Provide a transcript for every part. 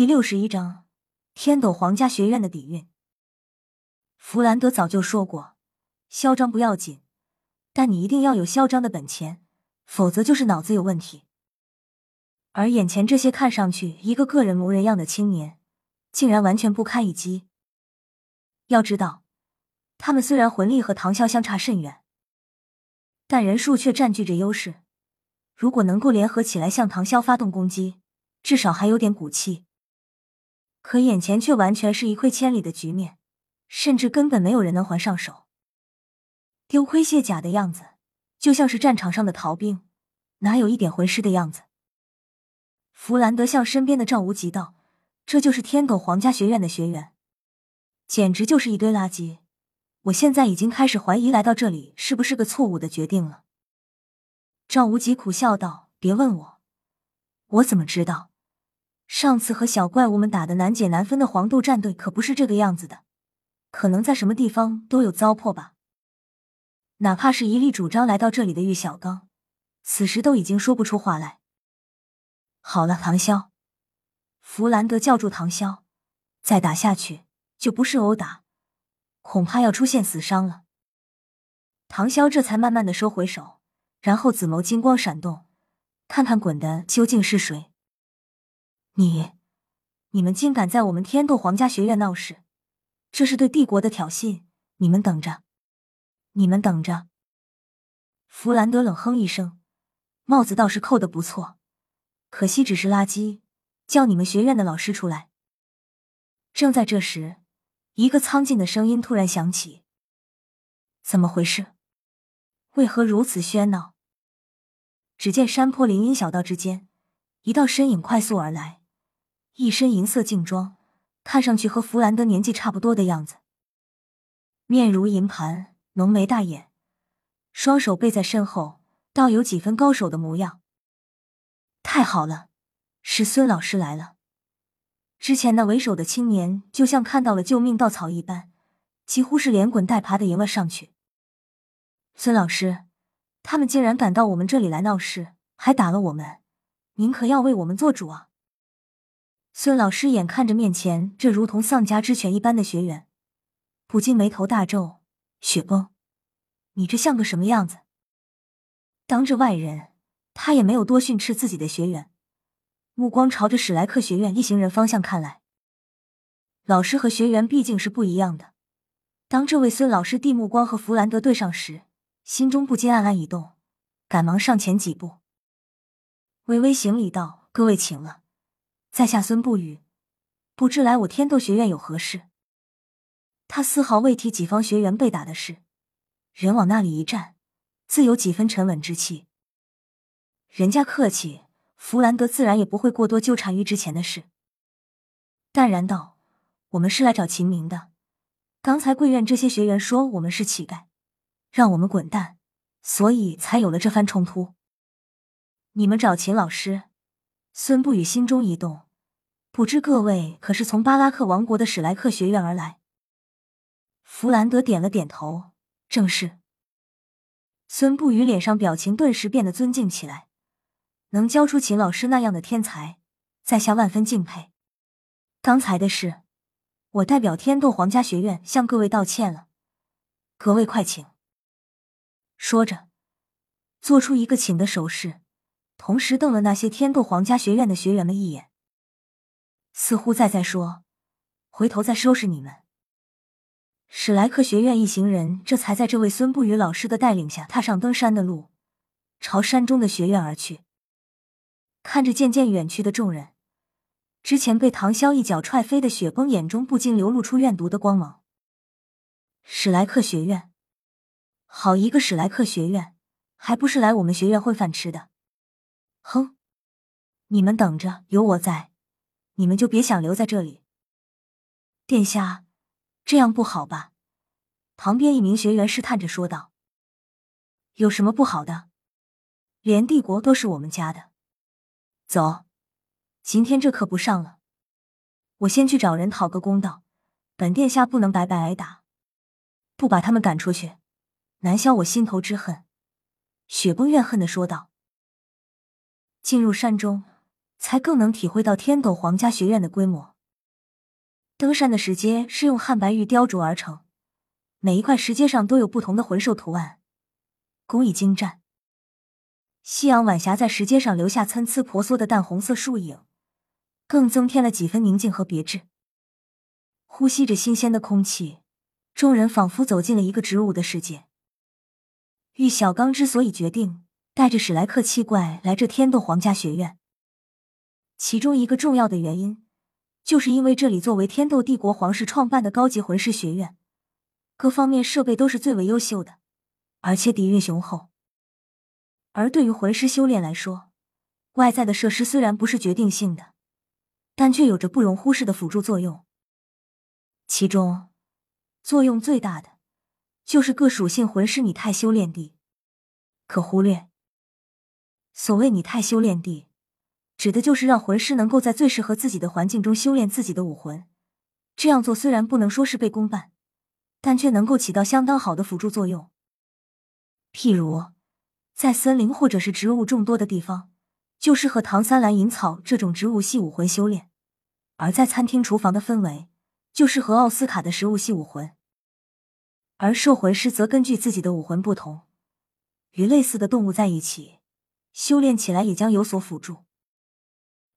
第六十一章天斗皇家学院的底蕴。弗兰德早就说过，嚣张不要紧，但你一定要有嚣张的本钱，否则就是脑子有问题。而眼前这些看上去一个个人模人样的青年，竟然完全不堪一击。要知道，他们虽然魂力和唐潇相差甚远，但人数却占据着优势。如果能够联合起来向唐潇发动攻击，至少还有点骨气。可眼前却完全是一溃千里的局面，甚至根本没有人能还上手。丢盔卸甲的样子，就像是战场上的逃兵，哪有一点魂师的样子？弗兰德向身边的赵无极道：“这就是天狗皇家学院的学员，简直就是一堆垃圾。我现在已经开始怀疑来到这里是不是个错误的决定了。”赵无极苦笑道：“别问我，我怎么知道？”上次和小怪物们打的难解难分的黄豆战队可不是这个样子的，可能在什么地方都有糟粕吧。哪怕是一力主张来到这里的玉小刚，此时都已经说不出话来。好了，唐潇，弗兰德叫住唐潇，再打下去就不是殴打，恐怕要出现死伤了。唐潇这才慢慢的收回手，然后紫眸金光闪动，看看滚的究竟是谁。你，你们竟敢在我们天斗皇家学院闹事，这是对帝国的挑衅！你们等着，你们等着！弗兰德冷哼一声，帽子倒是扣的不错，可惜只是垃圾。叫你们学院的老师出来。正在这时，一个苍劲的声音突然响起：“怎么回事？为何如此喧闹？”只见山坡林荫小道之间，一道身影快速而来。一身银色劲装，看上去和弗兰德年纪差不多的样子。面如银盘，浓眉大眼，双手背在身后，倒有几分高手的模样。太好了，是孙老师来了。之前那为首的青年就像看到了救命稻草一般，几乎是连滚带爬的迎了上去。孙老师，他们竟然敢到我们这里来闹事，还打了我们，您可要为我们做主啊！孙老师眼看着面前这如同丧家之犬一般的学员，不禁眉头大皱。雪崩，你这像个什么样子？当着外人，他也没有多训斥自己的学员，目光朝着史莱克学院一行人方向看来。老师和学员毕竟是不一样的。当这位孙老师递目光和弗兰德对上时，心中不禁暗暗一动，赶忙上前几步，微微行礼道：“各位请了。”在下孙不语，不知来我天斗学院有何事？他丝毫未提己方学员被打的事，人往那里一站，自有几分沉稳之气。人家客气，弗兰德自然也不会过多纠缠于之前的事，淡然道：“我们是来找秦明的。刚才贵院这些学员说我们是乞丐，让我们滚蛋，所以才有了这番冲突。你们找秦老师？”孙不语心中一动，不知各位可是从巴拉克王国的史莱克学院而来？弗兰德点了点头，正是。孙不语脸上表情顿时变得尊敬起来，能教出秦老师那样的天才，在下万分敬佩。刚才的事，我代表天斗皇家学院向各位道歉了，各位快请。说着，做出一个请的手势。同时瞪了那些天斗皇家学院的学员们一眼，似乎在在说：“回头再收拾你们。”史莱克学院一行人这才在这位孙不语老师的带领下踏上登山的路，朝山中的学院而去。看着渐渐远去的众人，之前被唐潇一脚踹飞的雪崩眼中不禁流露出怨毒的光芒。史莱克学院，好一个史莱克学院，还不是来我们学院混饭吃的？哼，你们等着，有我在，你们就别想留在这里。殿下，这样不好吧？旁边一名学员试探着说道：“有什么不好的？连帝国都是我们家的。走，今天这课不上了，我先去找人讨个公道。本殿下不能白白挨打，不把他们赶出去，难消我心头之恨。”雪崩怨恨的说道。进入山中，才更能体会到天斗皇家学院的规模。登山的石阶是用汉白玉雕琢而成，每一块石阶上都有不同的魂兽图案，工艺精湛。夕阳晚霞在石阶上留下参差婆娑的淡红色树影，更增添了几分宁静和别致。呼吸着新鲜的空气，众人仿佛走进了一个植物的世界。玉小刚之所以决定带着史莱克七怪来这天斗皇家学院，其中一个重要的原因。就是因为这里作为天斗帝国皇室创办的高级魂师学院，各方面设备都是最为优秀的，而且底蕴雄厚。而对于魂师修炼来说，外在的设施虽然不是决定性的，但却有着不容忽视的辅助作用。其中作用最大的，就是各属性魂师拟态修炼地。可忽略，所谓拟态修炼地。指的就是让魂师能够在最适合自己的环境中修炼自己的武魂。这样做虽然不能说是被公办，但却能够起到相当好的辅助作用。譬如，在森林或者是植物众多的地方，就适合唐三蓝银草这种植物系武魂修炼；而在餐厅厨房的氛围，就适合奥斯卡的食物系武魂。而兽魂师则根据自己的武魂不同，与类似的动物在一起修炼起来也将有所辅助。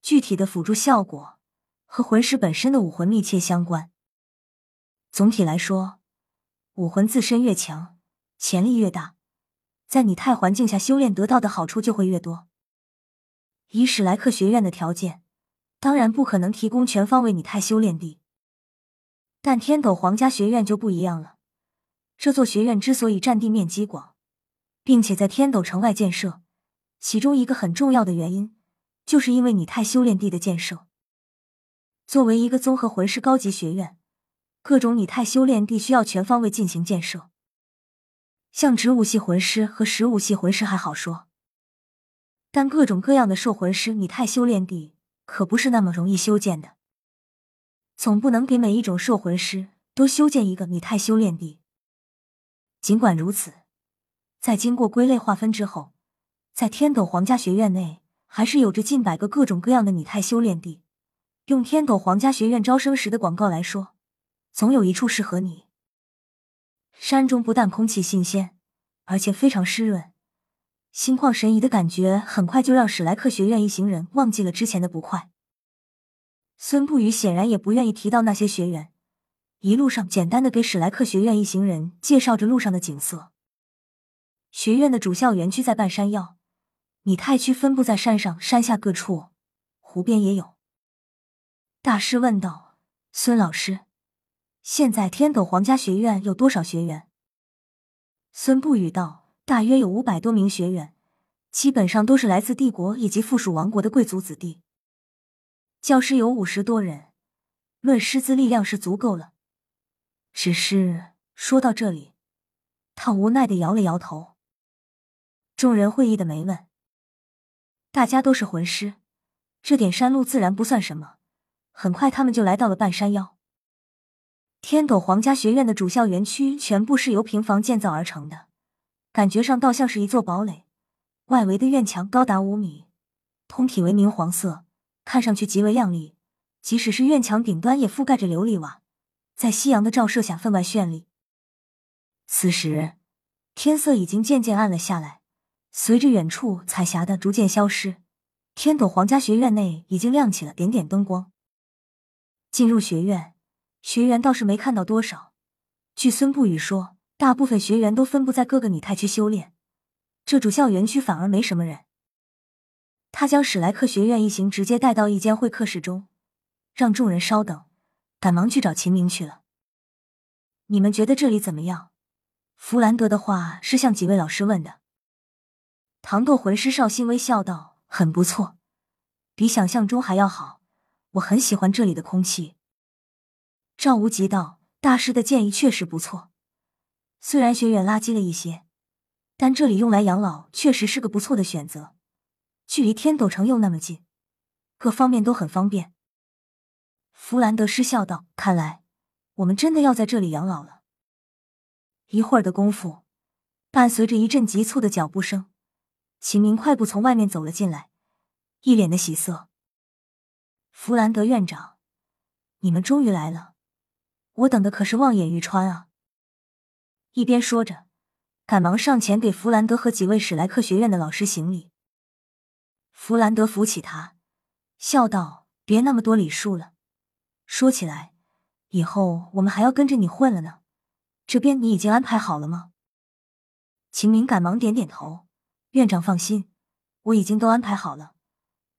具体的辅助效果和魂师本身的武魂密切相关。总体来说，武魂自身越强，潜力越大，在拟态环境下修炼得到的好处就会越多。以史莱克学院的条件，当然不可能提供全方位拟态修炼地，但天斗皇家学院就不一样了。这座学院之所以占地面积广，并且在天斗城外建设，其中一个很重要的原因。就是因为你太修炼地的建设，作为一个综合魂师高级学院，各种拟态修炼地需要全方位进行建设。像植物系魂师和食物系魂师还好说，但各种各样的兽魂师拟态修炼地可不是那么容易修建的。总不能给每一种兽魂师都修建一个拟态修炼地。尽管如此，在经过归类划分之后，在天斗皇家学院内。还是有着近百个各种各样的拟态修炼地。用天斗皇家学院招生时的广告来说，总有一处适合你。山中不但空气新鲜，而且非常湿润，心旷神怡的感觉很快就让史莱克学院一行人忘记了之前的不快。孙不语显然也不愿意提到那些学员，一路上简单的给史莱克学院一行人介绍着路上的景色。学院的主校园区在半山腰。拟态区分布在山上、山下各处，湖边也有。大师问道：“孙老师，现在天斗皇家学院有多少学员？”孙不语道：“大约有五百多名学员，基本上都是来自帝国以及附属王国的贵族子弟。教师有五十多人，论师资力量是足够了。只是说到这里，他无奈的摇了摇头。众人会意的没问。”大家都是魂师，这点山路自然不算什么。很快，他们就来到了半山腰。天斗皇家学院的主校园区全部是由平房建造而成的，感觉上倒像是一座堡垒。外围的院墙高达五米，通体为明黄色，看上去极为亮丽。即使是院墙顶端也覆盖着琉璃瓦，在夕阳的照射下分外绚丽。此时，天色已经渐渐暗了下来。随着远处彩霞的逐渐消失，天斗皇家学院内已经亮起了点点灯光。进入学院，学员倒是没看到多少。据孙不语说，大部分学员都分布在各个拟态区修炼，这主校园区反而没什么人。他将史莱克学院一行直接带到一间会客室中，让众人稍等，赶忙去找秦明去了。你们觉得这里怎么样？弗兰德的话是向几位老师问的。唐豆魂师邵新微笑道：“很不错，比想象中还要好。我很喜欢这里的空气。”赵无极道：“大师的建议确实不错，虽然学院垃圾了一些，但这里用来养老确实是个不错的选择。距离天斗城又那么近，各方面都很方便。”弗兰德失笑道：“看来我们真的要在这里养老了。”一会儿的功夫，伴随着一阵急促的脚步声。秦明快步从外面走了进来，一脸的喜色。弗兰德院长，你们终于来了，我等的可是望眼欲穿啊！一边说着，赶忙上前给弗兰德和几位史莱克学院的老师行礼。弗兰德扶起他，笑道：“别那么多礼数了。说起来，以后我们还要跟着你混了呢。这边你已经安排好了吗？”秦明赶忙点点头：“院长放心，我已经都安排好了。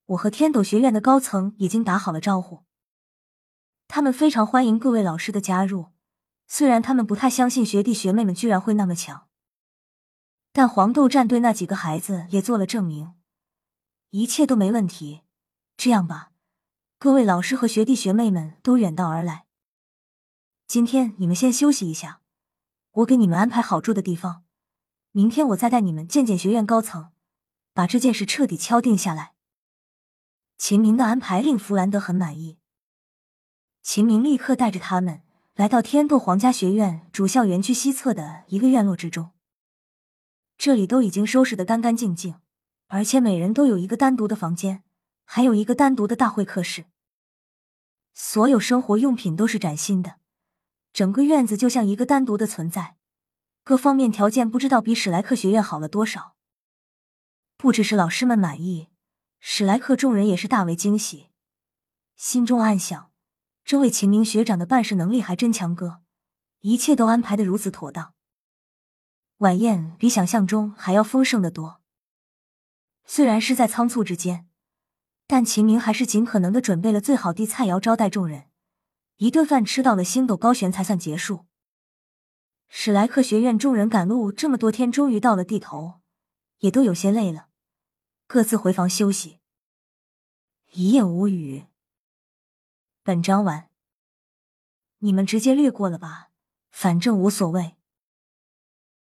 我和天斗学院的高层已经打好了招呼，他们非常欢迎各位老师的加入。虽然他们不太相信学弟学妹们居然会那么强，但黄豆战队那几个孩子也做了证明，一切都没问题。这样吧，各位老师和学弟学妹们都远道而来，今天你们先休息一下，我给你们安排好住的地方。”明天我再带你们见见学院高层，把这件事彻底敲定下来。秦明的安排令弗兰德很满意。秦明立刻带着他们来到天斗皇家学院主校园区西侧的一个院落之中，这里都已经收拾的干干净净，而且每人都有一个单独的房间，还有一个单独的大会客室，所有生活用品都是崭新的，整个院子就像一个单独的存在。各方面条件不知道比史莱克学院好了多少。不只是老师们满意，史莱克众人也是大为惊喜，心中暗想：这位秦明学长的办事能力还真强哥，一切都安排的如此妥当。晚宴比想象中还要丰盛的多。虽然是在仓促之间，但秦明还是尽可能的准备了最好的菜肴招待众人。一顿饭吃到了星斗高悬才算结束。史莱克学院众人赶路这么多天，终于到了地头，也都有些累了，各自回房休息。一夜无语。本章完。你们直接略过了吧，反正无所谓。